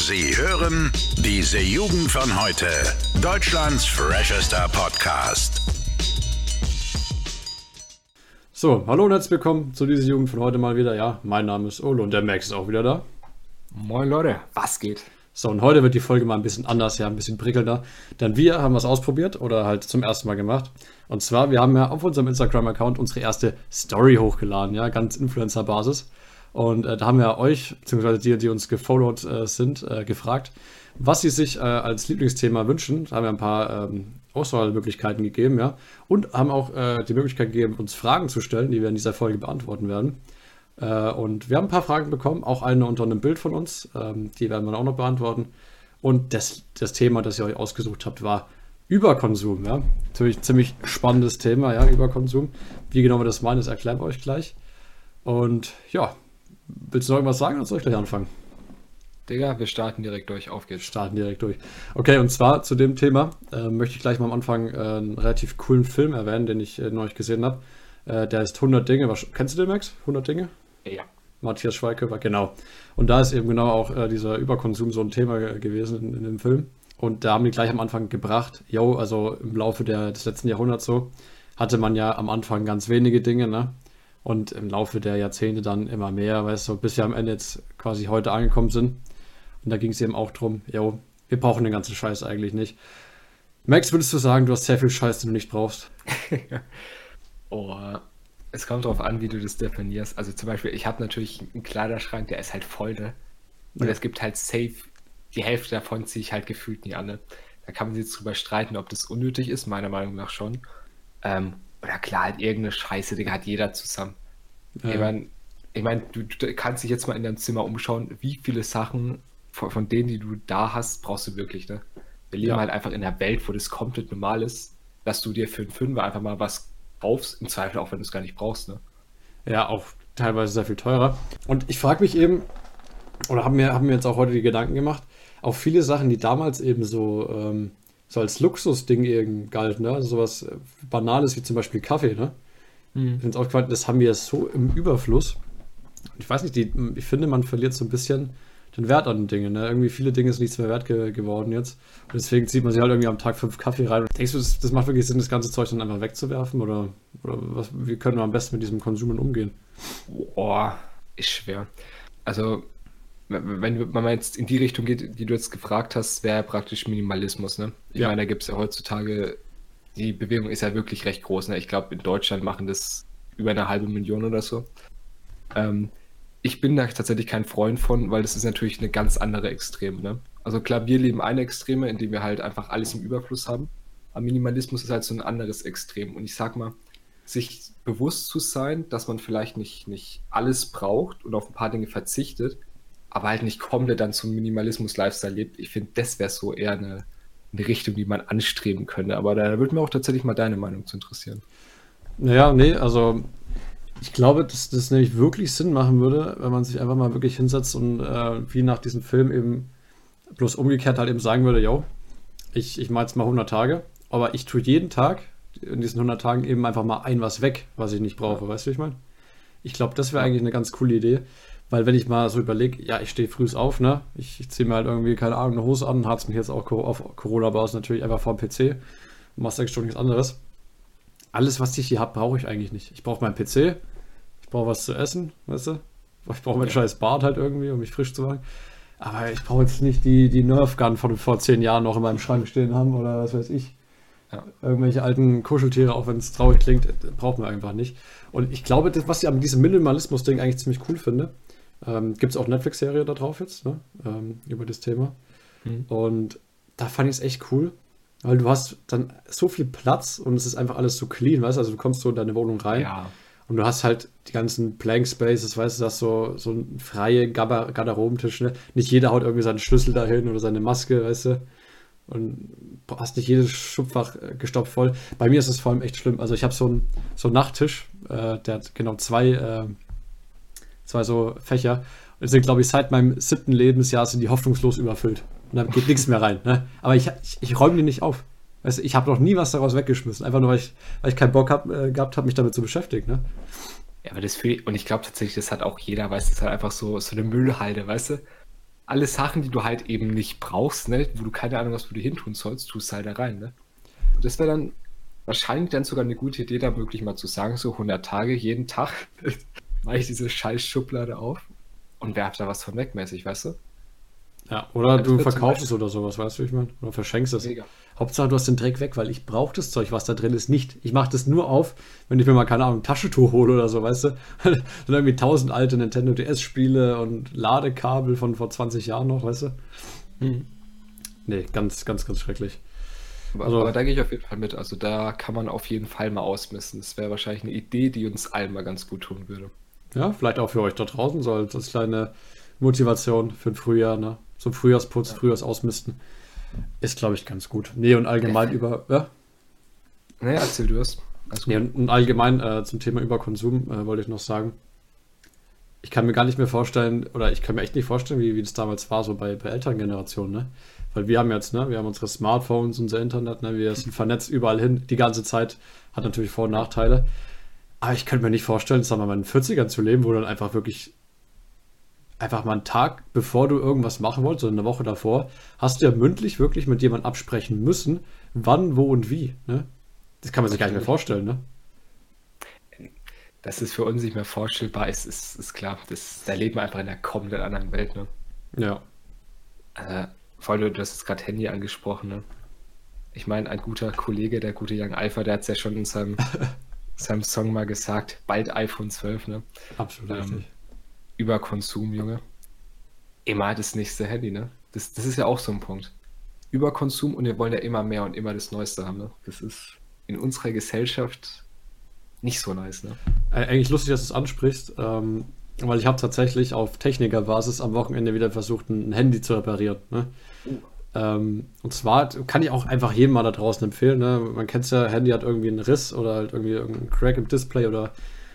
Sie hören diese Jugend von heute. Deutschlands freshester Podcast. So, hallo und herzlich willkommen zu dieser Jugend von heute mal wieder. Ja, mein Name ist Olo und der Max ist auch wieder da. Moin Leute, was geht? So, und heute wird die Folge mal ein bisschen anders, ja, ein bisschen prickelnder. Denn wir haben was ausprobiert oder halt zum ersten Mal gemacht. Und zwar, wir haben ja auf unserem Instagram-Account unsere erste Story hochgeladen, ja, ganz Influencer-Basis. Und äh, da haben wir euch, beziehungsweise die, die uns gefollowt äh, sind, äh, gefragt, was sie sich äh, als Lieblingsthema wünschen. Da haben wir ein paar ähm, Auswahlmöglichkeiten gegeben, ja. Und haben auch äh, die Möglichkeit gegeben, uns Fragen zu stellen, die wir in dieser Folge beantworten werden. Äh, und wir haben ein paar Fragen bekommen, auch eine unter einem Bild von uns. Ähm, die werden wir auch noch beantworten. Und das, das Thema, das ihr euch ausgesucht habt, war Überkonsum, ja. Natürlich ziemlich spannendes Thema, ja, Überkonsum. Wie genau wir das meinen, das erklären wir euch gleich. Und ja, Willst du noch irgendwas sagen oder soll ich gleich anfangen? Digga, wir starten direkt durch. Auf geht's. Starten direkt durch. Okay, und zwar zu dem Thema äh, möchte ich gleich mal am Anfang äh, einen relativ coolen Film erwähnen, den ich äh, neulich gesehen habe. Äh, der ist 100 Dinge. Was, kennst du den, Max? 100 Dinge? Ja. Matthias Schweighöfer, genau. Und da ist eben genau auch äh, dieser Überkonsum so ein Thema gewesen in, in, dem Film. Und da haben die gleich am Anfang gebracht, yo, also im Laufe der, des letzten Jahrhunderts so, hatte man ja am Anfang ganz wenige Dinge, ne? Und im Laufe der Jahrzehnte dann immer mehr, weißt du, bis wir am Ende jetzt quasi heute angekommen sind. Und da ging es eben auch drum, jo, wir brauchen den ganzen Scheiß eigentlich nicht. Max, würdest du sagen, du hast sehr viel Scheiß, den du nicht brauchst? oh, es kommt darauf an, wie du das definierst. Also zum Beispiel, ich habe natürlich einen Kleiderschrank, der ist halt voll, ne? Und ja. es gibt halt safe, die Hälfte davon ziehe ich halt gefühlt nie an. Ne? Da kann man sich jetzt drüber streiten, ob das unnötig ist, meiner Meinung nach schon. Ähm, oder klar, halt irgendeine Scheiße, Digga, hat jeder zusammen. Ja. Ich meine, ich mein, du, du, kannst dich jetzt mal in deinem Zimmer umschauen, wie viele Sachen von, von denen, die du da hast, brauchst du wirklich, ne? Wir leben ja. halt einfach in einer Welt, wo das komplett normal ist, dass du dir für einen Fünfer einfach mal was kaufst, im Zweifel auch, wenn du es gar nicht brauchst, ne? Ja, auch teilweise sehr viel teurer. Und ich frage mich eben, oder haben mir, haben mir jetzt auch heute die Gedanken gemacht, auch viele Sachen, die damals eben so ähm, so als Luxusding irgendwie galt, ne? Also sowas äh, Banales wie zum Beispiel Kaffee, ne? Mhm. Ich finde es auch gefallen, das haben wir so im Überfluss. Ich weiß nicht, die, ich finde, man verliert so ein bisschen den Wert an den Dingen. Ne? Irgendwie viele Dinge sind nichts mehr wert ge geworden jetzt. Und deswegen zieht man sich halt irgendwie am Tag fünf Kaffee rein. Denkst du, das, das, macht wirklich Sinn, das ganze Zeug dann einfach wegzuwerfen? Oder, oder was, wie können wir am besten mit diesem Konsum umgehen? Boah, ist schwer. Also wenn, man jetzt in die Richtung geht, die du jetzt gefragt hast, wäre praktisch Minimalismus. Ne? Ich ja. meine, da gibt es ja heutzutage, die Bewegung ist ja wirklich recht groß. Ne? Ich glaube, in Deutschland machen das über eine halbe Million oder so. Ähm, ich bin da tatsächlich kein Freund von, weil das ist natürlich eine ganz andere Extreme. Ne? Also klar, wir leben eine Extreme, in dem wir halt einfach alles im Überfluss haben. Aber Minimalismus ist halt so ein anderes Extrem. Und ich sag mal, sich bewusst zu sein, dass man vielleicht nicht, nicht alles braucht und auf ein paar Dinge verzichtet, aber halt nicht komplett dann zum Minimalismus-Lifestyle lebt. Ich finde, das wäre so eher eine, eine, Richtung, die man anstreben könnte. Aber da würde mir auch tatsächlich mal deine Meinung zu interessieren. Naja, nee, also ich glaube, dass das nämlich wirklich Sinn machen würde, wenn man sich einfach mal wirklich hinsetzt und äh, wie nach diesem Film eben bloß umgekehrt halt eben sagen würde, yo, ich, ich mache jetzt mal 100 Tage, aber ich tue jeden Tag in diesen 100 Tagen eben einfach mal ein was weg, was ich nicht brauche. Weißt du, wie ich meine? Ich glaube, das wäre eigentlich eine ganz coole Idee. Weil wenn ich mal so überlege, ja, ich stehe früh auf, ne? Ich, ich ziehe mir halt irgendwie, keine Ahnung, eine Hose an, harz mich jetzt auch auf Corona-Basis natürlich einfach vor dem PC und mach sechs Stunden nichts anderes. Alles, was ich hier habe, brauche ich eigentlich nicht. Ich brauche meinen PC, ich brauche was zu essen, weißt du? Ich brauche meinen ja. scheiß Bart halt irgendwie, um mich frisch zu machen. Aber ich brauche jetzt nicht die, die Nerf Gun von vor zehn Jahren noch in meinem Schrank stehen haben oder was weiß ich. Ja. Irgendwelche alten Kuscheltiere, auch wenn es traurig klingt, brauchen wir einfach nicht. Und ich glaube, das, was ich an diesem Minimalismus-Ding eigentlich ziemlich cool finde, ähm, Gibt es auch Netflix-Serie da drauf jetzt, ne? Ähm, über das Thema. Mhm. Und da fand ich es echt cool, weil du hast dann so viel Platz und es ist einfach alles so clean, weißt du? Also du kommst so in deine Wohnung rein ja. und du hast halt die ganzen Blank Spaces, weißt du, das so, so ein freie Garderobentisch, ne? Nicht jeder haut irgendwie seinen Schlüssel dahin oder seine Maske, weißt du? Und hast nicht jedes Schubfach äh, gestopft voll. Bei mir ist es vor allem echt schlimm. Also ich habe so einen so einen Nachttisch, äh, der hat genau zwei äh, zwei so Fächer. Und sind, glaube ich, seit meinem siebten Lebensjahr sind die hoffnungslos überfüllt. Und da geht nichts mehr rein. Ne? Aber ich, ich, ich räume die nicht auf. Weißt ich habe noch nie was daraus weggeschmissen. Einfach nur, weil ich, weil ich keinen Bock hab, äh, gehabt habe, mich damit zu beschäftigen. Ne? Ja, aber das für, und ich glaube tatsächlich, das hat auch jeder, weißt du, das ist halt einfach so, so eine Müllhalde, weißt du? alle Sachen, die du halt eben nicht brauchst, ne, wo du keine Ahnung hast, wo du hin tun sollst, tust halt da rein, ne? Und das wäre dann wahrscheinlich dann sogar eine gute Idee, da wirklich mal zu sagen, so 100 Tage, jeden Tag mache ich diese scheiß Schublade auf und werf da was von weg, mäßig, weißt du? Ja, oder das du verkaufst es oder sowas, weißt du, ich meine? Oder verschenkst es. Mega. Hauptsache, du hast den Dreck weg, weil ich brauche das Zeug, was da drin ist, nicht. Ich mache das nur auf, wenn ich mir mal, keine Ahnung, ein Taschentuch hole oder so, weißt du? Dann irgendwie tausend alte Nintendo DS-Spiele und Ladekabel von vor 20 Jahren noch, weißt du? Hm. Nee, ganz, ganz, ganz schrecklich. Aber, also, aber da gehe ich auf jeden Fall mit. Also da kann man auf jeden Fall mal ausmessen. Das wäre wahrscheinlich eine Idee, die uns allen mal ganz gut tun würde. Ja, vielleicht auch für euch da draußen so als kleine Motivation für ein Frühjahr, ne? Zum Frühjahrsputz, ja. Frühjahrsausmisten. Ist, glaube ich, ganz gut. Nee, und allgemein über. Ja? Nee, erzähl du es. Nee, und allgemein äh, zum Thema Überkonsum äh, wollte ich noch sagen. Ich kann mir gar nicht mehr vorstellen, oder ich kann mir echt nicht vorstellen, wie, wie das damals war, so bei, bei Elterngenerationen, ne? Weil wir haben jetzt, ne, wir haben unsere Smartphones, unser Internet, ne, wir sind vernetzt überall hin, die ganze Zeit, hat natürlich Vor- und Nachteile. Aber ich könnte mir nicht vorstellen, sagen wir mal, in den 40ern zu leben, wo dann einfach wirklich einfach mal einen Tag, bevor du irgendwas machen wolltest, oder eine Woche davor, hast du ja mündlich wirklich mit jemandem absprechen müssen, wann, wo und wie. Ne? Das kann man sich gar nicht mehr vorstellen, ne? Dass es für uns nicht mehr vorstellbar ist, ist, ist klar. Das, da leben wir einfach in einer komplett anderen Welt, ne? Ja. Also, vor allem, du hast jetzt gerade Handy angesprochen, ne? Ich meine, ein guter Kollege, der gute Young Alpha, der hat es ja schon in seinem, seinem Song mal gesagt, bald iPhone 12, ne? Absolut ähm, richtig. Überkonsum, Junge. Immer das nächste Handy, ne? Das, das ist ja auch so ein Punkt. Überkonsum und wir wollen ja immer mehr und immer das Neueste haben, ne? Das ist in unserer Gesellschaft nicht so nice, ne? Eigentlich lustig, dass du es ansprichst, ähm, weil ich habe tatsächlich auf Technikerbasis am Wochenende wieder versucht, ein Handy zu reparieren. Ne? Uh. Ähm, und zwar kann ich auch einfach jedem mal da draußen empfehlen. Ne? Man kennt es ja, Handy hat irgendwie einen Riss oder halt irgendwie irgendeinen Crack im Display oder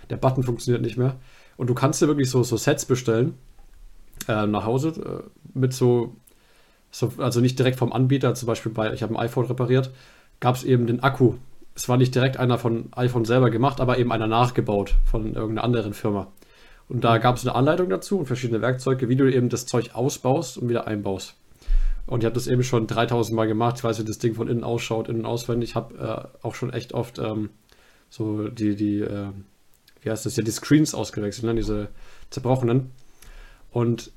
der Button funktioniert nicht mehr. Und du kannst dir wirklich so, so Sets bestellen äh, nach Hause äh, mit so, so, also nicht direkt vom Anbieter, zum Beispiel bei, ich habe ein iPhone repariert, gab es eben den Akku. Es war nicht direkt einer von iPhone selber gemacht, aber eben einer nachgebaut von irgendeiner anderen Firma. Und da gab es eine Anleitung dazu und verschiedene Werkzeuge, wie du eben das Zeug ausbaust und wieder einbaust. Und ich habe das eben schon 3000 Mal gemacht. Ich weiß, wie das Ding von innen ausschaut, innen auswendig. Ich habe äh, auch schon echt oft ähm, so die, die äh, wie heißt das ja, die Screens ausgewechselt, ne? diese zerbrochenen. Und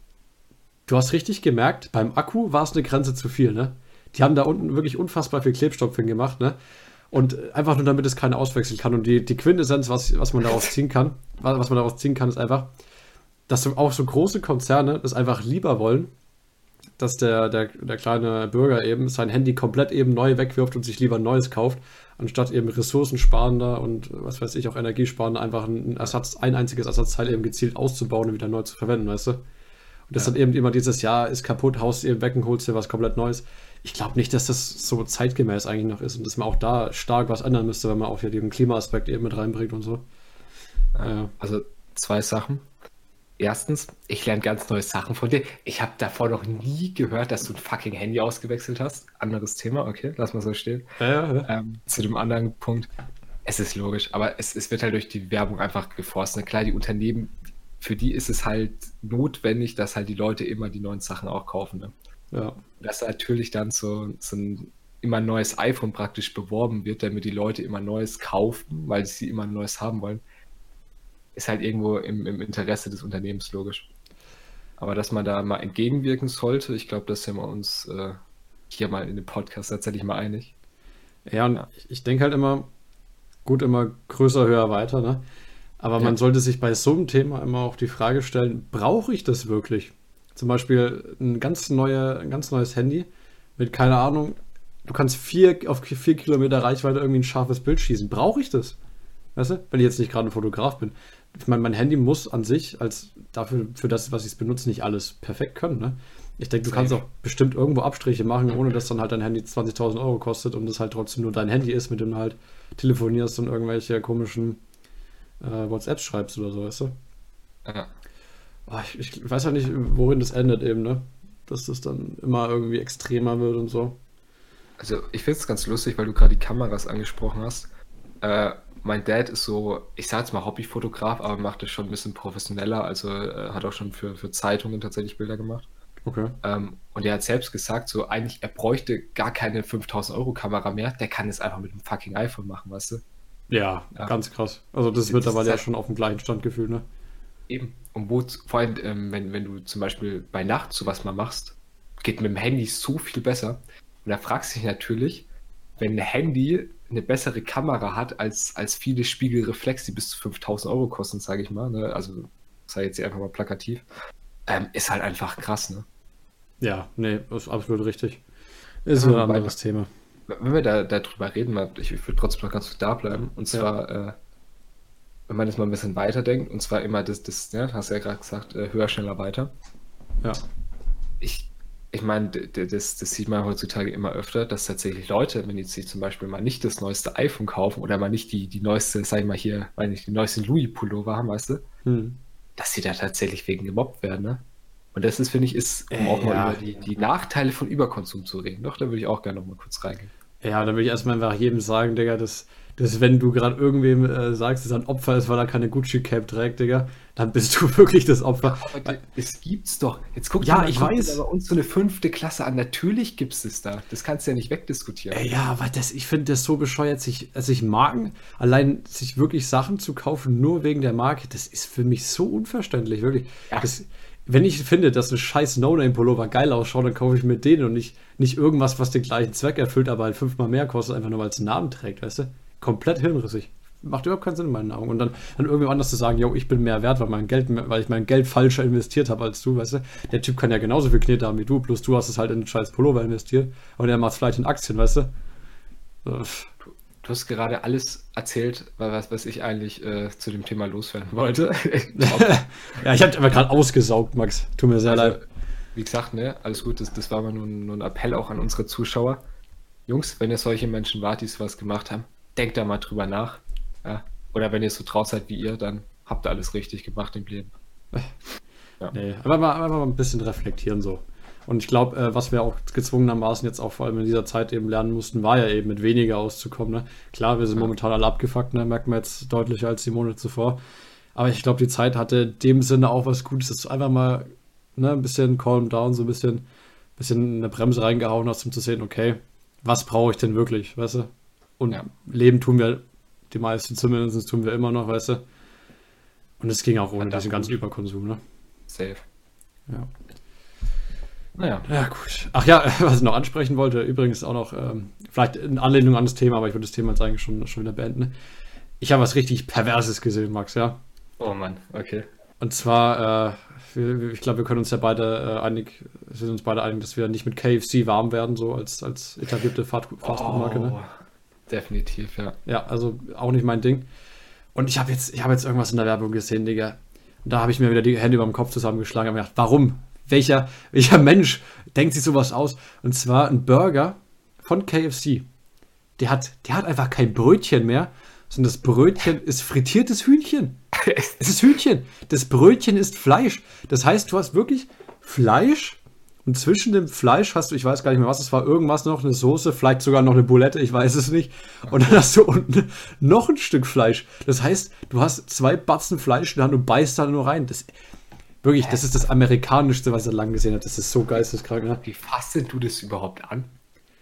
du hast richtig gemerkt, beim Akku war es eine Grenze zu viel, ne? Die haben da unten wirklich unfassbar viel Klebstoff hingemacht, ne? Und einfach nur damit es keiner auswechseln kann. Und die, die Quintessenz, was, was man daraus ziehen kann, was man daraus ziehen kann, ist einfach, dass auch so große Konzerne das einfach lieber wollen, dass der, der, der kleine Bürger eben sein Handy komplett eben neu wegwirft und sich lieber ein neues kauft, anstatt eben ressourcensparender und was weiß ich auch energiesparender einfach ein Ersatz, ein einziges Ersatzteil eben gezielt auszubauen und wieder neu zu verwenden, weißt du? Und das ja. dann eben immer dieses Jahr ist kaputt, haust eben weg und holst dir was komplett Neues. Ich glaube nicht, dass das so zeitgemäß eigentlich noch ist und dass man auch da stark was ändern müsste, wenn man auch hier den Klimaaspekt eben mit reinbringt und so. Ja. Also zwei Sachen. Erstens, ich lerne ganz neue Sachen von dir. Ich habe davor noch nie gehört, dass du ein fucking Handy ausgewechselt hast. Anderes Thema, okay, lass mal so stehen. Ja, ja. Ähm, zu dem anderen Punkt, es ist logisch, aber es, es wird halt durch die Werbung einfach geforst. Ne? Klar, die Unternehmen, für die ist es halt notwendig, dass halt die Leute immer die neuen Sachen auch kaufen. Ne? Ja. Dass natürlich dann so, so ein immer neues iPhone praktisch beworben wird, damit die Leute immer neues kaufen, weil sie immer neues haben wollen ist halt irgendwo im, im Interesse des Unternehmens logisch. Aber dass man da mal entgegenwirken sollte, ich glaube, das sind wir uns äh, hier mal in dem Podcast tatsächlich mal einig. Ja, und ja. ich, denke halt immer, gut, immer größer, höher, weiter, ne? Aber ja. man sollte sich bei so einem Thema immer auch die Frage stellen, brauche ich das wirklich? Zum Beispiel ein ganz, neue, ein ganz neues Handy mit, keine Ahnung, du kannst vier, auf vier Kilometer Reichweite irgendwie ein scharfes Bild schießen. Brauche ich das? Weißt du? Wenn ich jetzt nicht gerade ein Fotograf bin ich meine, mein Handy muss an sich als dafür, für das, was ich es benutze, nicht alles perfekt können. Ne? Ich denke, du kannst auch bestimmt irgendwo Abstriche machen, ohne dass dann halt dein Handy 20.000 Euro kostet und es halt trotzdem nur dein Handy ist, mit dem du halt telefonierst und irgendwelche komischen äh, WhatsApps schreibst oder so, weißt du? Ja. Oh, ich, ich, weiß ja nicht, worin das endet eben, ne? Dass das dann immer irgendwie extremer wird und so. Also, ich finde es ganz lustig, weil du gerade die Kameras angesprochen hast. Äh, mein Dad ist so, ich sage jetzt mal Hobbyfotograf, aber macht es schon ein bisschen professioneller. Also äh, hat auch schon für, für Zeitungen tatsächlich Bilder gemacht. Okay. Ähm, und er hat selbst gesagt, so eigentlich, er bräuchte gar keine 5000 Euro Kamera mehr, der kann es einfach mit dem fucking iPhone machen, weißt du? Ja, ja. ganz krass. Also das, das ist mittlerweile ja schon auf dem gleichen Stand gefühlt, ne? Eben. Und wo, vor allem, ähm, wenn, wenn du zum Beispiel bei Nacht sowas mal machst, geht mit dem Handy so viel besser. Und da fragst du dich natürlich, wenn ein Handy eine bessere Kamera hat als, als viele Spiegelreflex, die bis zu 5000 Euro kosten, sage ich mal, ne? also sei jetzt hier einfach mal plakativ, ähm, ist halt einfach krass, ne? Ja, nee, ist absolut richtig. Ist ein anderes Thema. Wenn wir da darüber reden, ich, ich würde trotzdem noch ganz gut da bleiben. Und zwar, ja. äh, wenn man das mal ein bisschen weiterdenkt, und zwar immer das, das ja, hast du ja gerade gesagt, äh, höher, schneller, weiter. Ja. Ich, ich meine, das, das sieht man heutzutage immer öfter, dass tatsächlich Leute, wenn die sich zum Beispiel mal nicht das neueste iPhone kaufen oder mal nicht die, die neueste, sag ich mal hier, weil nicht die neuesten Louis-Pullover haben, weißt du, hm. dass sie da tatsächlich wegen gemobbt werden, ne? Und das ist, finde ich, ist, um äh, auch mal ja. über die, die Nachteile von Überkonsum zu reden. Doch, da würde ich auch gerne noch mal kurz reingehen. Ja, da würde ich erstmal einfach jedem sagen, Digga, dass, dass wenn du gerade irgendwem äh, sagst, dass er ein Opfer ist, weil er keine Gucci-Cap trägt, Digga, dann bist du wirklich das Opfer. Aber das gibt's doch. Jetzt guck ja, dir mal, ich weiß. bei uns so eine fünfte Klasse an. Natürlich gibt's es da. Das kannst du ja nicht wegdiskutieren. Äh, ja, aber das, ich finde das so bescheuert, sich, also sich Marken, allein sich wirklich Sachen zu kaufen, nur wegen der Marke, das ist für mich so unverständlich, wirklich. Ja. Das, wenn ich finde, dass ein scheiß No-Name-Pullover geil ausschaut, dann kaufe ich mir den und nicht, nicht irgendwas, was den gleichen Zweck erfüllt, aber halt fünfmal mehr kostet, einfach nur weil es einen Namen trägt, weißt du? Komplett hirnrissig. Macht überhaupt keinen Sinn in meinen Augen. Und dann, dann irgendjemand anders zu sagen, yo, ich bin mehr wert, weil, mein Geld, weil ich mein Geld falscher investiert habe als du, weißt du? Der Typ kann ja genauso viel Knete haben wie du, bloß du hast es halt in einen scheiß Pullover investiert und er macht es vielleicht in Aktien, weißt du? So. Du hast gerade alles erzählt, was, was ich eigentlich äh, zu dem Thema loswerden wollte. ja, ich habe aber gerade ausgesaugt, Max. Tut mir sehr also, leid. Wie gesagt, ne, alles gut, das, das war mal nur, nur, ein Appell auch an unsere Zuschauer. Jungs, wenn ihr solche Menschen wart, die sowas gemacht haben, denkt da mal drüber nach. Ja? Oder wenn ihr so traut seid wie ihr, dann habt ihr alles richtig gemacht im Leben. Ja. Nee, aber mal, aber mal ein bisschen reflektieren so. Und ich glaube, äh, was wir auch gezwungenermaßen jetzt auch vor allem in dieser Zeit eben lernen mussten, war ja eben mit weniger auszukommen. Ne? Klar, wir sind ja. momentan alle abgefuckt, ne? merkt man jetzt deutlicher als die Monate zuvor. Aber ich glaube, die Zeit hatte in dem Sinne auch was Gutes, dass du einfach mal ne, ein bisschen calm down, so ein bisschen, bisschen eine Bremse reingehauen hast, um zu sehen, okay, was brauche ich denn wirklich, weißt du? Und ja. Leben tun wir, die meisten zumindest tun wir immer noch, weißt du? Und es ging auch ohne diesen ganzen Überkonsum, ne? Safe. Ja. Naja. Ja, gut. Ach ja, was ich noch ansprechen wollte, übrigens auch noch, ähm, vielleicht in Anlehnung an das Thema, aber ich würde das Thema jetzt eigentlich schon, schon wieder beenden. Ich habe was richtig Perverses gesehen, Max, ja. Oh Mann, okay. Und zwar, äh, ich glaube, wir können uns ja beide äh, einig, sind uns beide einig, dass wir nicht mit KFC warm werden, so als, als etablierte Fastfood-Marke. Ne? Oh, definitiv, ja. Ja, also auch nicht mein Ding. Und ich habe jetzt, ich jetzt irgendwas in der Werbung gesehen, Digga. Und da habe ich mir wieder die Hände über dem Kopf zusammengeschlagen und mir gedacht, warum? welcher, welcher Mensch denkt sich sowas aus? Und zwar ein Burger von KFC. Der hat, der hat einfach kein Brötchen mehr, sondern das Brötchen ist frittiertes Hühnchen. Es ist Hühnchen. Das Brötchen ist Fleisch. Das heißt, du hast wirklich Fleisch und zwischen dem Fleisch hast du, ich weiß gar nicht mehr was, es war irgendwas noch, eine Soße, vielleicht sogar noch eine Boulette, ich weiß es nicht. Und dann hast du unten noch ein Stück Fleisch. Das heißt, du hast zwei Batzen Fleisch in der Hand und beißt da nur rein. Das, Wirklich, das ist das Amerikanischste, was er lang gesehen hat. Das ist so geisteskrank. Ne? Wie fasst du das überhaupt an?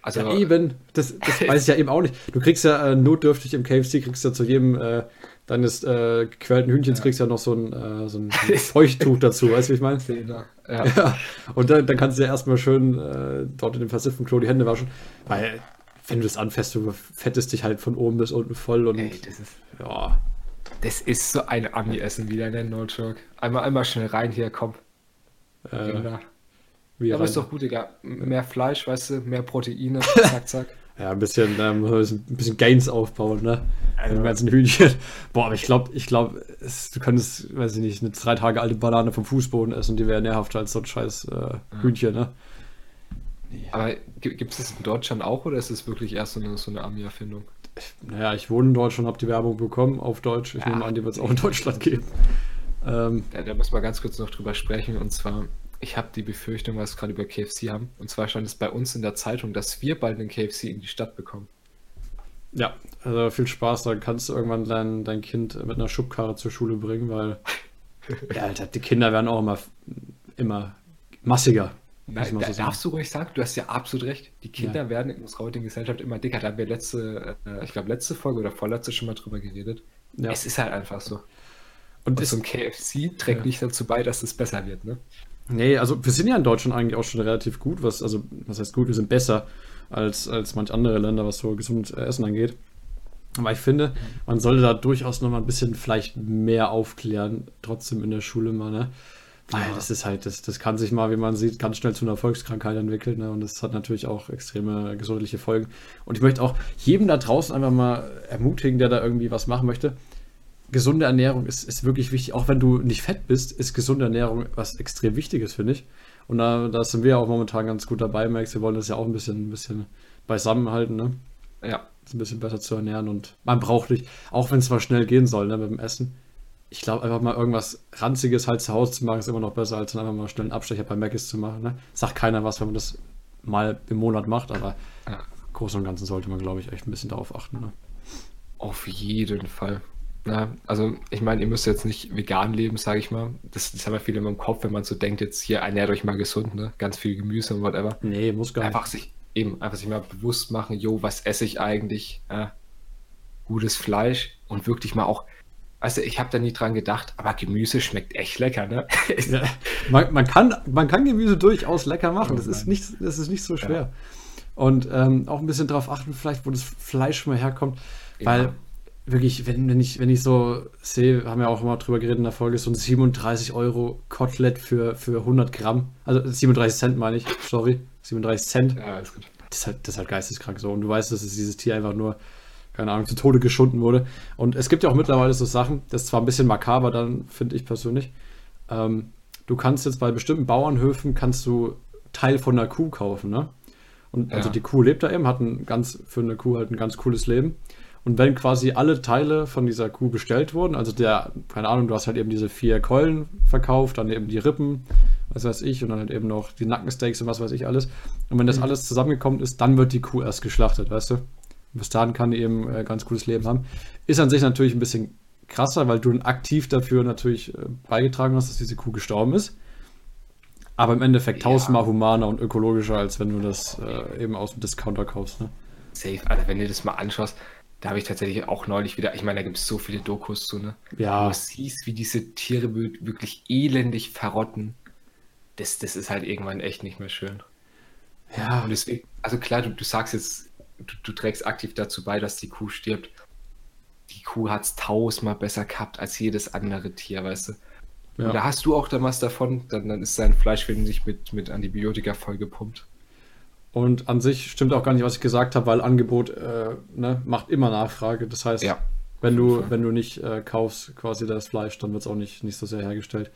Also ja, eben, das, das weiß ich ja eben auch nicht. Du kriegst ja äh, notdürftig im KFC, kriegst ja zu jedem äh, deines äh, gequälten Hühnchens, ja. kriegst ja noch so ein, äh, so ein Feuchttuch dazu, weißt du, wie ich meine? Ja. ja. Und dann, dann kannst du ja erstmal schön äh, dort in dem versifften Klo die Hände waschen, weil wenn du das anfährst, du fettest dich halt von oben bis unten voll und Ey, das ist, ja, das ist so ein Ami-Essen wieder, ne? No joke. Einmal, einmal schnell rein hier, komm. Äh, ja, aber ist doch gut, Digga. Mehr Fleisch, weißt du, mehr Proteine, zack, zack. Ja, ein bisschen, ähm, ein bisschen Gains aufbauen, ne? Also. Dem ganzen Hühnchen. Boah, aber ich glaube, ich glaube, du könntest, weiß ich nicht, eine drei Tage alte Banane vom Fußboden essen, die wäre nährhafter als so ein scheiß äh, Hühnchen, ne? Aber gibt es das in Deutschland auch oder ist es wirklich erst so eine, so eine Ami-Erfindung? naja, ich wohne in Deutschland, habe die Werbung bekommen auf Deutsch. Ich ja. nehme an, die wird es auch in Deutschland geben. Ähm, ja, da muss man ganz kurz noch drüber sprechen. Und zwar, ich habe die Befürchtung, was wir gerade über KFC haben. Und zwar stand es bei uns in der Zeitung, dass wir bald einen KFC in die Stadt bekommen. Ja, also viel Spaß. Da kannst du irgendwann dein, dein Kind mit einer Schubkarre zur Schule bringen, weil ja, Alter, die Kinder werden auch immer, immer massiger. Nein, da, so darfst du ruhig sagen, du hast ja absolut recht. Die Kinder ja. werden in unserer heutigen Gesellschaft immer dicker. Da haben wir letzte, äh, ich glaube, letzte Folge oder vorletzte schon mal drüber geredet. Ja. Es ist halt einfach so. Und, Und so ein KFC trägt ja. nicht dazu bei, dass es besser wird, ne? Nee, also wir sind ja in Deutschland eigentlich auch schon relativ gut, was, also, was heißt gut, wir sind besser als, als manch andere Länder, was so gesund Essen angeht. Aber ich finde, man sollte da durchaus noch mal ein bisschen vielleicht mehr aufklären, trotzdem in der Schule mal, ne? Weil ja. das ist halt, das, das kann sich mal, wie man sieht, ganz schnell zu einer Volkskrankheit entwickeln. Ne? Und das hat natürlich auch extreme gesundheitliche Folgen. Und ich möchte auch jedem da draußen einfach mal ermutigen, der da irgendwie was machen möchte. Gesunde Ernährung ist, ist wirklich wichtig. Auch wenn du nicht fett bist, ist gesunde Ernährung was extrem Wichtiges, finde ich. Und da, da sind wir ja auch momentan ganz gut dabei, Max. Wir wollen das ja auch ein bisschen, ein bisschen beisammenhalten, ne? Ja. Ein bisschen besser zu ernähren. Und man braucht nicht, auch wenn es mal schnell gehen soll, ne, mit dem Essen ich glaube, einfach mal irgendwas Ranziges halt zu Hause zu machen, ist immer noch besser, als dann einfach mal schnell einen Abstecher bei Mc's zu machen. Ne? Sagt keiner was, wenn man das mal im Monat macht, aber ja. Großen und Ganzen sollte man, glaube ich, echt ein bisschen darauf achten. Ne? Auf jeden Fall. Ja, also ich meine, ihr müsst jetzt nicht vegan leben, sage ich mal. Das, das haben ja viele immer im Kopf, wenn man so denkt, jetzt hier ernährt euch mal gesund, ne? Ganz viel Gemüse und whatever. Nee, muss gar nicht. Einfach sich, eben, einfach sich mal bewusst machen, jo, was esse ich eigentlich? Ja, gutes Fleisch und wirklich mal auch Weißt du, ich habe da nie dran gedacht, aber Gemüse schmeckt echt lecker, ne? Ja, man, man, kann, man kann Gemüse durchaus lecker machen. Das ist nicht, das ist nicht so schwer. Ja. Und ähm, auch ein bisschen darauf achten, vielleicht, wo das Fleisch mal herkommt. Ja. Weil wirklich, wenn, wenn, ich, wenn ich so sehe, haben wir auch immer drüber geredet in der Folge, so ein 37 Euro Kotelett für, für 100 Gramm. Also 37 Cent meine ich, sorry. 37 Cent. Ja, ist gut. Das ist, halt, das ist halt geisteskrank so. Und du weißt, dass es dieses Tier einfach nur keine Ahnung, zu Tode geschunden wurde. Und es gibt ja auch mittlerweile so Sachen, das ist zwar ein bisschen makaber dann, finde ich persönlich. Ähm, du kannst jetzt bei bestimmten Bauernhöfen kannst du Teil von einer Kuh kaufen, ne? Und also ja. also die Kuh lebt da eben, hat ein ganz, für eine Kuh halt ein ganz cooles Leben. Und wenn quasi alle Teile von dieser Kuh bestellt wurden, also der, keine Ahnung, du hast halt eben diese vier Keulen verkauft, dann eben die Rippen, was weiß ich, und dann halt eben noch die Nackensteaks und was weiß ich alles. Und wenn das mhm. alles zusammengekommen ist, dann wird die Kuh erst geschlachtet, weißt du? bis dahin kann die eben äh, ganz gutes Leben haben. Ist an sich natürlich ein bisschen krasser, weil du aktiv dafür natürlich äh, beigetragen hast, dass diese Kuh gestorben ist. Aber im Endeffekt ja. tausendmal humaner und ökologischer, als wenn du das äh, eben aus dem Discounter kaufst. Ne? Safe, Alter, wenn du das mal anschaust, da habe ich tatsächlich auch neulich wieder, ich meine, da gibt es so viele Dokus zu, ne? Ja. Du siehst, wie diese Tiere wirklich elendig verrotten. Das, das ist halt irgendwann echt nicht mehr schön. Ja. Und deswegen, also klar, du, du sagst jetzt, du, du trägst aktiv dazu bei, dass die Kuh stirbt. Die Kuh hat es tausendmal besser gehabt als jedes andere Tier, weißt du. Ja. Und da hast du auch dann was davon, dann, dann ist sein Fleisch nicht mit, mit Antibiotika vollgepumpt. Und an sich stimmt auch gar nicht, was ich gesagt habe, weil Angebot äh, ne, macht immer Nachfrage. Das heißt, ja, wenn, du, wenn du nicht äh, kaufst quasi das Fleisch, dann wird es auch nicht, nicht so sehr hergestellt.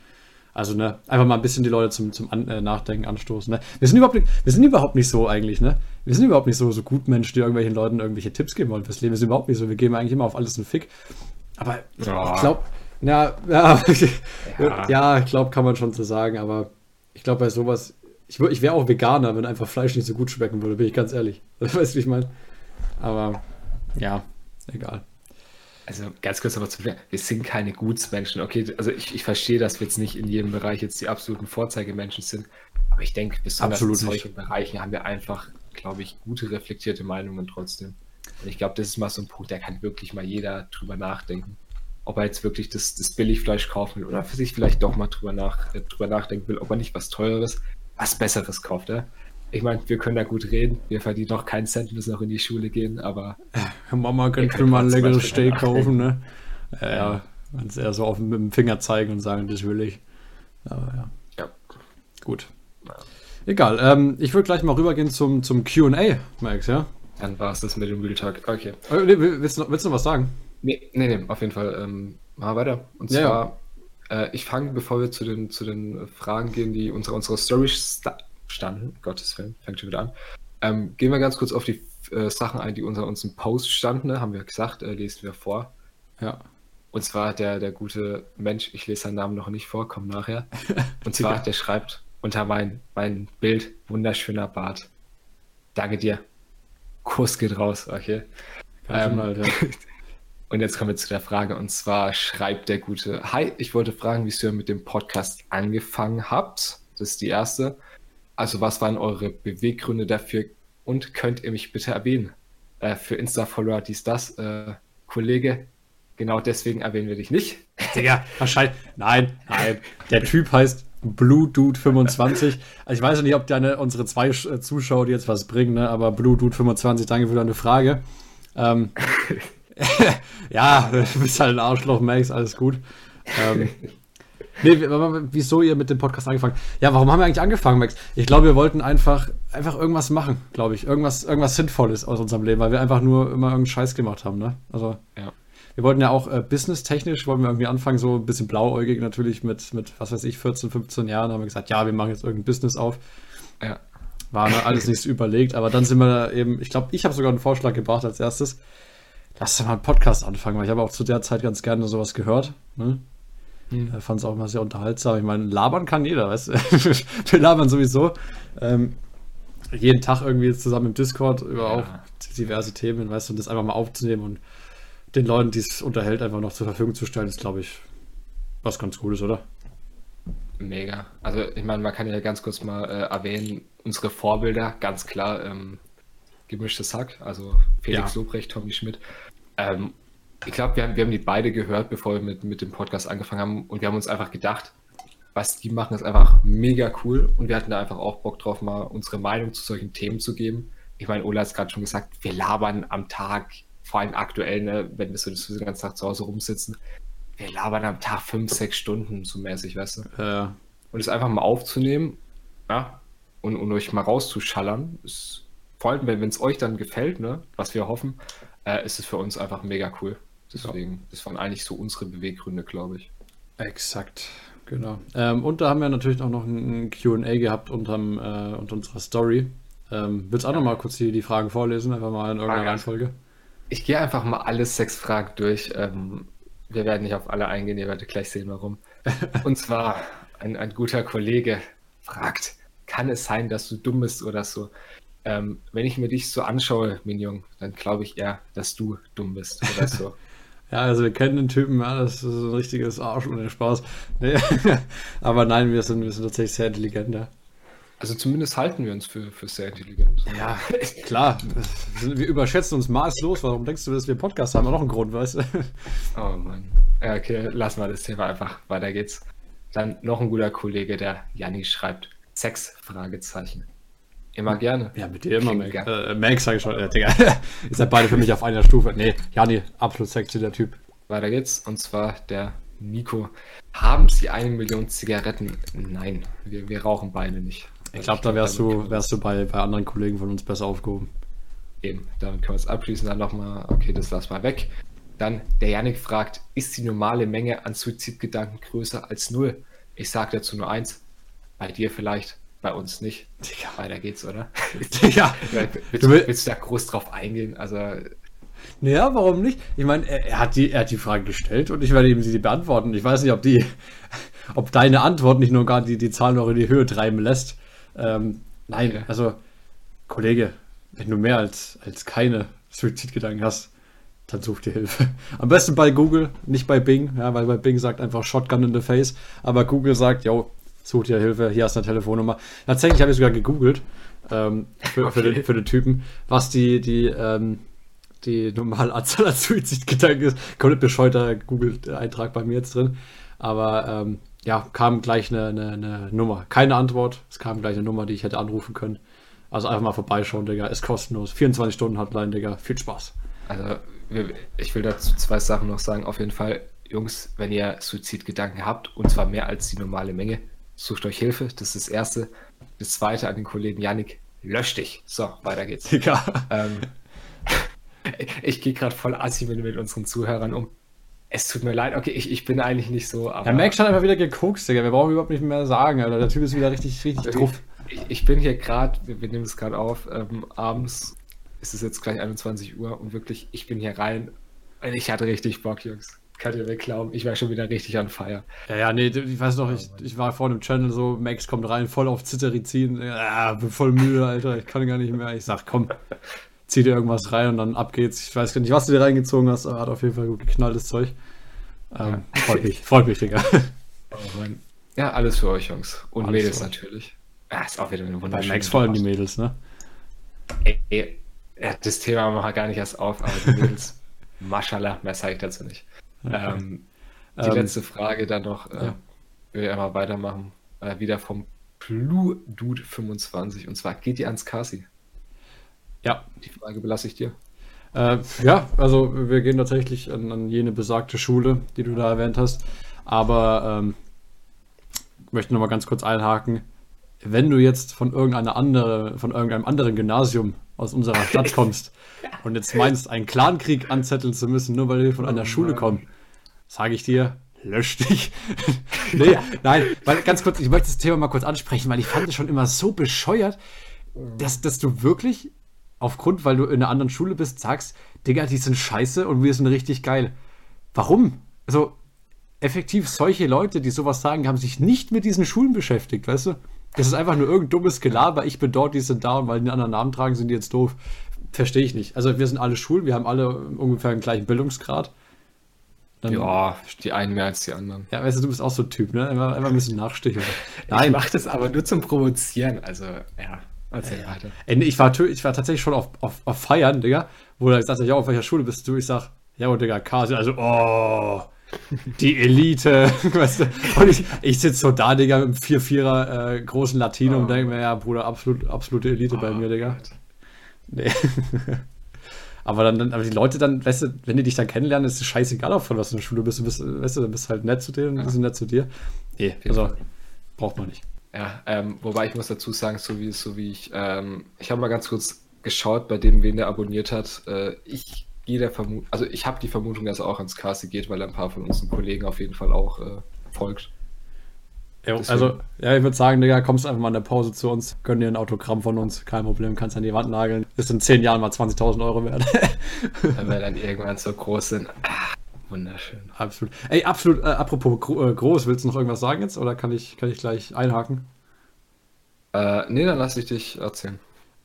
Also, ne, einfach mal ein bisschen die Leute zum, zum An äh, Nachdenken anstoßen. Ne? Wir, sind überhaupt nicht, wir sind überhaupt nicht so eigentlich, ne? Wir sind überhaupt nicht so, so gut Menschen, die irgendwelchen Leuten irgendwelche Tipps geben wollen fürs Leben. Wir sind überhaupt nicht so. Wir geben eigentlich immer auf alles einen Fick. Aber ja. ich glaube, ja, ja, ja. ja, ich glaube, kann man schon so sagen, aber ich glaube, bei sowas, ich, ich wäre auch Veganer, wenn einfach Fleisch nicht so gut schmecken würde, bin ich ganz ehrlich. Weißt du, wie ich meine? Aber ja, egal. Also ganz kurz aber zu wir sind keine Gutsmenschen. Okay, also ich, ich verstehe, dass wir jetzt nicht in jedem Bereich jetzt die absoluten Vorzeigemenschen sind, aber ich denke, besonders Absolut in solchen nicht. Bereichen haben wir einfach, glaube ich, gute, reflektierte Meinungen trotzdem. Und ich glaube, das ist mal so ein Punkt, da kann wirklich mal jeder drüber nachdenken. Ob er jetzt wirklich das, das Billigfleisch kaufen will oder für sich vielleicht doch mal drüber, nach, äh, drüber nachdenken will, ob er nicht was Teures, was Besseres kauft. Ja? ich meine, wir können da gut reden. Wir verdienen noch keinen Cent, müssen noch in die Schule gehen, aber. Mama könnte mal ein leckeres Steak kaufen, ne? Ja, ja. Wenn es eher so auf mit dem Finger zeigen und sagen, das will ich. Aber ja. Ja. Gut. Ja. Egal. Ähm, ich würde gleich mal rübergehen zum, zum QA, Max, ja? Dann war es das mit dem Real Talk. Okay. Äh, willst, du noch, willst du noch was sagen? Nee, nee, nee, auf jeden Fall. Ähm, mal weiter. Und zwar, ja, äh, ich fange, bevor wir zu den, zu den Fragen gehen, die unsere, unsere Stories standen, Gottes Willen, fängt schon wieder an. Ähm, gehen wir ganz kurz auf die äh, Sachen ein, die unter uns im Post standen, ne? haben wir gesagt, äh, lesen wir vor. Ja. Und zwar der, der gute Mensch, ich lese seinen Namen noch nicht vor, kommt nachher. Und zwar, der schreibt unter mein, mein Bild, wunderschöner Bart. Danke dir. Kuss geht raus, okay. Ähm, und jetzt kommen wir zu der Frage, und zwar schreibt der gute, Hi, ich wollte fragen, wie ihr mit dem Podcast angefangen habt. Das ist die erste. Also was waren eure Beweggründe dafür und könnt ihr mich bitte erwähnen? Äh, für Insta-Follower dies, das, äh, Kollege, genau deswegen erwähnen wir dich nicht. Digga, wahrscheinlich. Nein, nein. Der Typ heißt Blue Dude 25. Also ich weiß nicht, ob deine, unsere zwei äh, Zuschauer die jetzt was bringen, ne? aber Blue Dude 25, danke für deine Frage. Ähm, ja, du bist halt ein Arschloch, Max, alles gut. Ähm, nee, wieso ihr mit dem Podcast angefangen? Ja, warum haben wir eigentlich angefangen, Max? Ich glaube, wir wollten einfach, einfach irgendwas machen, glaube ich. Irgendwas, irgendwas Sinnvolles aus unserem Leben, weil wir einfach nur immer irgendeinen Scheiß gemacht haben, ne? Also. Ja wir wollten ja auch äh, businesstechnisch, wollten wir irgendwie anfangen, so ein bisschen blauäugig natürlich mit, mit, was weiß ich, 14, 15 Jahren, haben wir gesagt, ja, wir machen jetzt irgendein Business auf. Ja. War ne, alles nicht so überlegt, aber dann sind wir da eben, ich glaube, ich habe sogar einen Vorschlag gebracht als erstes. Lass doch mal einen Podcast anfangen, weil ich habe auch zu der Zeit ganz gerne sowas gehört. Ne? Hm. Äh, Fand es auch immer sehr unterhaltsam. Ich meine, labern kann jeder, weißt du? wir labern sowieso. Ähm, jeden Tag irgendwie zusammen im Discord über ja. auch diverse Themen, weißt du, und das einfach mal aufzunehmen und den Leuten, die es unterhält, einfach noch zur Verfügung zu stellen, ist, glaube ich, was ganz Cooles, oder? Mega. Also, ich meine, man kann ja ganz kurz mal äh, erwähnen, unsere Vorbilder, ganz klar, ähm, gemischtes Hack, also Felix ja. Lobrecht, Tommy Schmidt. Ähm, ich glaube, wir haben, wir haben die beide gehört, bevor wir mit, mit dem Podcast angefangen haben und wir haben uns einfach gedacht, was die machen, ist einfach mega cool und wir hatten da einfach auch Bock drauf, mal unsere Meinung zu solchen Themen zu geben. Ich meine, Ola hat es gerade schon gesagt, wir labern am Tag vor allem aktuell, ne, wenn wir so den ganzen Tag zu Hause rumsitzen, wir labern am Tag fünf, sechs Stunden so mäßig, weißt du? Ja. Und es einfach mal aufzunehmen, ja, und, und euch mal rauszuschallern, ist, vor allem, wenn es euch dann gefällt, ne, was wir hoffen, äh, ist es für uns einfach mega cool. Deswegen, ja. das waren eigentlich so unsere Beweggründe, glaube ich. Exakt, genau. Ähm, und da haben wir natürlich auch noch ein QA gehabt unterm, äh, unter unserer Story. Ähm, willst du auch ja. noch mal kurz die, die Fragen vorlesen, einfach mal in irgendeiner Reihenfolge? Ich gehe einfach mal alle sechs Fragen durch. Ähm, wir werden nicht auf alle eingehen, ihr werdet gleich sehen, warum. Und zwar, ein, ein guter Kollege fragt, kann es sein, dass du dumm bist oder so? Ähm, wenn ich mir dich so anschaue, Minion, dann glaube ich eher, dass du dumm bist oder so. ja, also wir kennen den Typen, ja, das ist ein richtiges Arsch ohne Spaß. Nee. Aber nein, wir sind, wir sind tatsächlich sehr intelligent, ja. Also zumindest halten wir uns für, für sehr intelligent. Ja, klar. Wir überschätzen uns maßlos. Warum denkst du, dass wir Podcast haben? Noch einen Grund, weißt du? Oh Mann. Ja, okay, lassen wir das Thema einfach. Weiter geht's. Dann noch ein guter Kollege, der Janni schreibt. Sex? Fragezeichen. Immer gerne. Ja, mit dir immer, Max. Äh, Max sag ich schon. Äh, Digga. Ihr seid beide für mich auf einer Stufe. Nee, Janni, absolut sexy, der Typ. Weiter geht's. Und zwar der Nico. Haben Sie eine Million Zigaretten? Nein, wir, wir rauchen beide nicht. Ich glaube, da wärst du, wärst du bei, bei anderen Kollegen von uns besser aufgehoben. Eben, damit können wir es abschließen. Dann nochmal, okay, das lass mal weg. Dann, der Janik fragt, ist die normale Menge an Suizidgedanken größer als null? Ich sage dazu nur eins. Bei dir vielleicht, bei uns nicht. Digga. Weiter geht's, oder? Ja. willst, du willst du da groß drauf eingehen? Also. Naja, warum nicht? Ich meine, er, er, hat die, er hat die Frage gestellt und ich werde ihm sie beantworten. Ich weiß nicht, ob die, ob deine Antwort nicht nur gar die, die Zahl noch in die Höhe treiben lässt. Ähm, nein, okay. also, Kollege, wenn du mehr als, als keine Suizidgedanken hast, dann such dir Hilfe. Am besten bei Google, nicht bei Bing, ja, weil bei Bing sagt einfach Shotgun in the face, aber Google sagt, yo, such dir Hilfe, hier hast du eine Telefonnummer. Tatsächlich habe ich sogar gegoogelt ähm, für, okay. für, den, für den Typen, was die, die, ähm, die normale Anzahl an Suizidgedanken ist. Komplett bescheuerter Google-Eintrag bei mir jetzt drin. Aber ähm, ja, kam gleich eine, eine, eine, Nummer. Keine Antwort, es kam gleich eine Nummer, die ich hätte anrufen können. Also einfach mal vorbeischauen, Digga. Ist kostenlos. 24 Stunden Hotline, Digga. Viel Spaß. Also, ich will dazu zwei Sachen noch sagen. Auf jeden Fall, Jungs, wenn ihr Suizidgedanken habt, und zwar mehr als die normale Menge, sucht euch Hilfe. Das ist das Erste. Das Zweite an den Kollegen Yannick, lösch dich. So, weiter geht's. Digga. Ähm, ich gehe gerade voll assi mit, mit unseren Zuhörern um. Es tut mir leid, okay, ich, ich bin eigentlich nicht so. Aber, Der Max hat einfach wieder gekokst, Digga. Wir brauchen überhaupt nicht mehr sagen, Alter. Der Typ ist wieder richtig, richtig also drauf. Ich, ich, bin hier gerade, wir, wir, nehmen es gerade auf, ähm, abends ist es jetzt gleich 21 Uhr und wirklich, ich bin hier rein und ich hatte richtig Bock, Jungs. Kann ihr mir glauben, ich war schon wieder richtig an Feier. Ja, ja, nee, ich weiß noch, ich, ich war vor dem Channel so, Max kommt rein, voll auf Zitterizin. Ja, bin voll müde, Alter, ich kann gar nicht mehr. Ich sag, komm, zieh dir irgendwas rein und dann ab geht's. Ich weiß gar nicht, was du dir reingezogen hast, aber hat auf jeden Fall gut geknalltes Zeug. Ähm, ja. Freut mich, freut mich, Digga. Oh ja, alles für euch, Jungs. Und alles Mädels natürlich. Ja, ist auch wieder eine Bei wunderschöne Max vor allem die Mädels, ne? Ey, ey, das Thema machen wir gar nicht erst auf, aber die Mädels, Maschallah, mehr sage ich dazu nicht. Ähm, die Ähm, letzte Frage dann noch, äh, ja. will ich einmal weitermachen. Äh, wieder vom Blue Dude 25 und zwar geht die ans Kasi. Ja, Die Frage belasse ich dir. Äh, ja, also wir gehen tatsächlich an, an jene besagte Schule, die du da erwähnt hast. Aber ähm, ich möchte nochmal ganz kurz einhaken. Wenn du jetzt von irgendeiner andere, von irgendeinem anderen Gymnasium aus unserer Stadt kommst und jetzt meinst, einen Clankrieg anzetteln zu müssen, nur weil wir von einer Schule kommen, sage ich dir, lösch dich. nee, nein, weil ganz kurz, ich möchte das Thema mal kurz ansprechen, weil ich fand es schon immer so bescheuert, dass, dass du wirklich aufgrund, weil du in einer anderen Schule bist, sagst, Digga, die sind scheiße und wir sind richtig geil. Warum? Also, effektiv, solche Leute, die sowas sagen, haben sich nicht mit diesen Schulen beschäftigt, weißt du? Das ist einfach nur irgendein dummes Gelaber. Ich bin dort, die sind da und weil die einen anderen Namen tragen, sind die jetzt doof. Verstehe ich nicht. Also, wir sind alle Schulen, wir haben alle ungefähr den gleichen Bildungsgrad. Dann, Ja, die einen mehr als die anderen. Ja, weißt du, du bist auch so ein Typ, ne? Einfach, einfach ein bisschen nachsticheln. Ich Nein, mache das aber nur zum Provozieren. Also, ja, erzähl weiter. Ey, nee, ich war, ich war tatsächlich schon auf, auf, auf Feiern, Digga, wo er gesagt hat, ja, auf welcher Schule bist du? Ich sag, ja, und Digga, Kasi, also, oh, die Elite, weißt du? Und ich, ich sitze so da, Digga, mit einem 4-4er äh, großen Latino Oh. und denke mir, ja, Bruder, absolut, absolute Elite bei mir, Digga. Nee. aber dann, dann, aber die Leute dann, weißt du, wenn die dich dann kennenlernen, ist es scheißegal, auf von was für eine Schule bist. Du bist, weißt du, dann bist halt nett zu denen, die sind nett zu dir. Nee, also, braucht man nicht. Ja, ähm, wobei ich muss dazu sagen, so wie, so wie ich, ähm, ich habe mal ganz kurz geschaut, bei dem, wen der abonniert hat. Äh, ich der Vermutung, also ich habe die Vermutung, dass er auch ans Kasi geht, weil er ein paar von unseren Kollegen auf jeden Fall auch äh, folgt. Jo, also, ja, ich würde sagen, Digga, kommst einfach mal in der Pause zu uns, gönn dir ein Autogramm von uns, kein Problem, kannst an die Wand nageln. Ist in zehn Jahren mal 20.000 Euro wert. Wenn wir dann irgendwann so groß sind. Ah, wunderschön. absolut. Ey, absolut, äh, apropos gro äh, groß, willst du noch irgendwas sagen jetzt oder kann ich, kann ich gleich einhaken? Äh, nee, dann lass ich dich erzählen.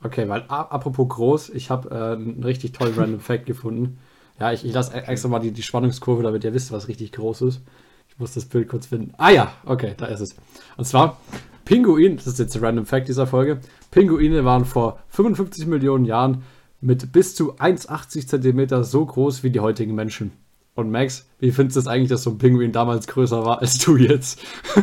Okay, weil apropos groß, ich habe äh, einen richtig tollen Random Fact gefunden. Ja, ich, ich lasse extra mal die, die Spannungskurve, damit ihr wisst, was richtig groß ist. Ich muss das Bild kurz finden. Ah ja, okay, da ist es. Und zwar, Pinguin, das ist jetzt der Random Fact dieser Folge, Pinguine waren vor 55 Millionen Jahren mit bis zu 1,80 Zentimeter so groß wie die heutigen Menschen. Und Max, wie findest du es eigentlich, dass so ein Pinguin damals größer war als du jetzt?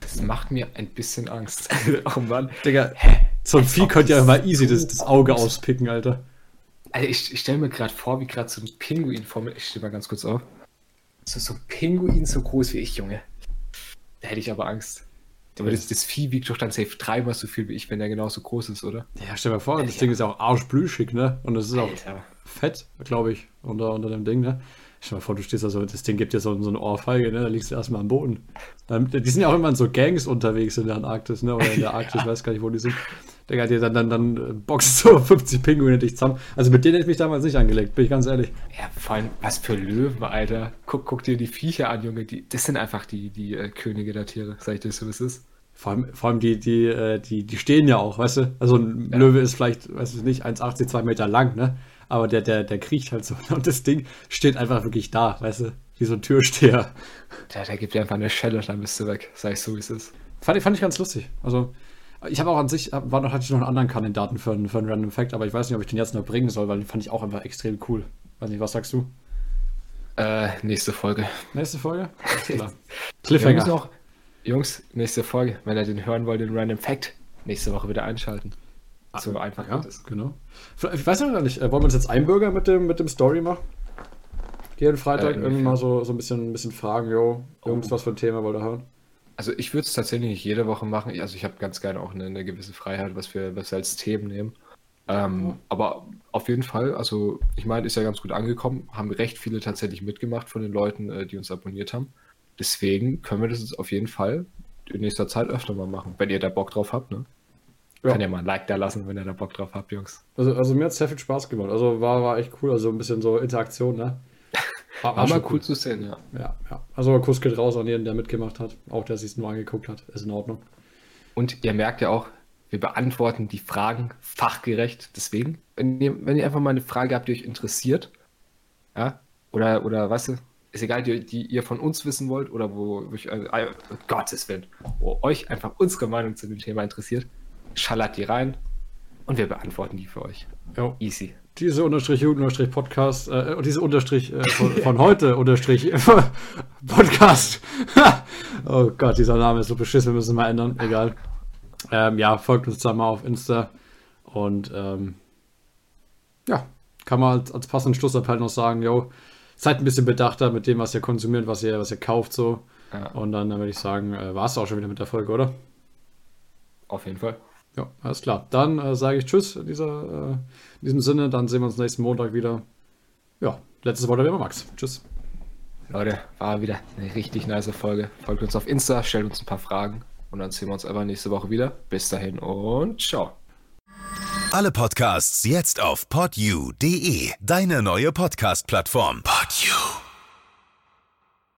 Das macht mir ein bisschen Angst. oh Mann. Digga, Hä? So ein Vieh könnte ja das mal easy das, so das Auge auspicken, Alter. Also ich, ich stelle mir gerade vor, wie gerade so ein Pinguin vor mir. Ich stehe mal ganz kurz auf. So, so ein Pinguin so groß wie ich, Junge. Da hätte ich aber Angst. Aber das, das Vieh wiegt doch dann safe dreimal so viel wie ich, wenn der genauso groß ist, oder? Ja, stell dir mal vor, das Ja. Ding ist ja auch arschblüschig, ne? Und es ist auch Alter. fett, glaube ich, unter, unter dem Ding, ne? Stell dir mal vor, du stehst da so, das Ding gibt dir so, so eine Ohrfeige, ne? Da liegst du erstmal am Boden. Dann, die sind ja auch immer in so Gangs unterwegs in der Antarktis, ne? Oder in der Arktis, weiß gar nicht, wo die sind. Digga, die dann, dann, dann äh, boxt so 50 Pinguine dich zusammen. Also mit denen hätte ich mich damals nicht angelegt, bin ich ganz ehrlich. Ja, vor allem, was für Löwen, Alter. Guck, guck dir die Viecher an, Junge. Die, das sind einfach die, die äh, Könige der Tiere. Sag ich dir so, wie es ist. Vor allem, vor allem die, die, äh, die, die stehen ja auch, weißt du? Also ein Ja. Löwe ist vielleicht, weiß ich nicht, 1,80, 2 Meter lang, ne? Aber der, der, der kriecht halt so. Und das Ding steht einfach wirklich da, weißt du? Wie so ein Türsteher. Der, der gibt dir einfach eine Schelle, dann bist du weg. Sag ich so, wie es ist. Fand, ich- fand ich ganz lustig. Also, ich habe auch an sich, war noch, hatte ich noch einen anderen Kandidaten für, einen- für einen Random Fact, aber ich weiß nicht, ob ich den jetzt noch bringen soll, weil den fand ich auch einfach extrem cool. Weiß nicht, was sagst du? Äh, nächste Folge. Nächste Folge? Alles klar. Cliffhanger. noch, Jungs, nächste Folge. Wenn ihr den hören wollt, den Random Fact, nächste Woche wieder einschalten. So einfach Ja, es. genau. Ich weiß noch gar nicht, äh, wollen wir uns jetzt einbürgern mit dem, mit dem Story machen? Jeden Freitag Äh, irgendwie mal so, so ein bisschen, ein bisschen fragen, jo, Jungs, Oh. was für ein Thema wollt ihr hören? Also ich würde es tatsächlich nicht jede Woche machen. Also ich habe ganz gerne auch eine, eine gewisse Freiheit, was wir, was wir als Themen nehmen. Ähm, Aber auf jeden Fall, also ich meine, ist ja ganz gut angekommen, haben recht viele tatsächlich mitgemacht von den Leuten, äh, die uns abonniert haben. Deswegen können wir das jetzt auf jeden Fall in nächster Zeit öfter mal machen, wenn ihr da Bock drauf habt, ne? Ja. Kann ja mal ein Like da lassen, wenn ihr da Bock drauf habt, Jungs. Also, also mir hat es sehr viel Spaß gemacht. Also war, war echt cool, also ein bisschen so Interaktion, ne? War, War mal cool zu sehen, ja. Ja, ja. Also Kuss geht raus an jeden, der mitgemacht hat. Auch der sich nur angeguckt hat. Ist in Ordnung. Und ihr merkt ja auch, wir beantworten die Fragen fachgerecht. Deswegen, wenn ihr, wenn ihr einfach mal eine Frage habt, die euch interessiert, ja, oder, oder weißt du, ist egal, die, die ihr von uns wissen wollt oder wo, wo ich, äh, äh, Gottes Willen, wo euch einfach unsere Meinung zu dem Thema interessiert, schallert die rein und wir beantworten die für euch. Jo. Easy. Diese Unterstrich Jugend Unterstrich Podcast, äh, diese Unterstrich äh, von, von heute Unterstrich Podcast. oh Gott, dieser Name ist so beschissen, wir müssen mal ändern. Egal. Ähm, ja, folgt uns da mal auf Insta und ähm, ja, kann man als, als passenden Schlussappell noch sagen, yo, seid ein bisschen bedachter mit dem, was ihr konsumiert, was ihr, was ihr kauft, so. Ja. Und dann, dann würde ich sagen, äh, war es auch schon wieder mit der Folge, oder? Auf jeden Fall. Ja, alles klar. Dann äh, sage ich Tschüss in, dieser, äh, in diesem Sinne. Dann sehen wir uns nächsten Montag wieder. Ja, letztes Wort wie immer Max. Tschüss. Leute, war wieder eine richtig nice Folge. Folgt uns auf Insta, stellt uns ein paar Fragen und dann sehen wir uns einfach nächste Woche wieder. Bis dahin und ciao. Alle Podcasts jetzt auf podyou.de, deine neue Podcast-Plattform. Podyou.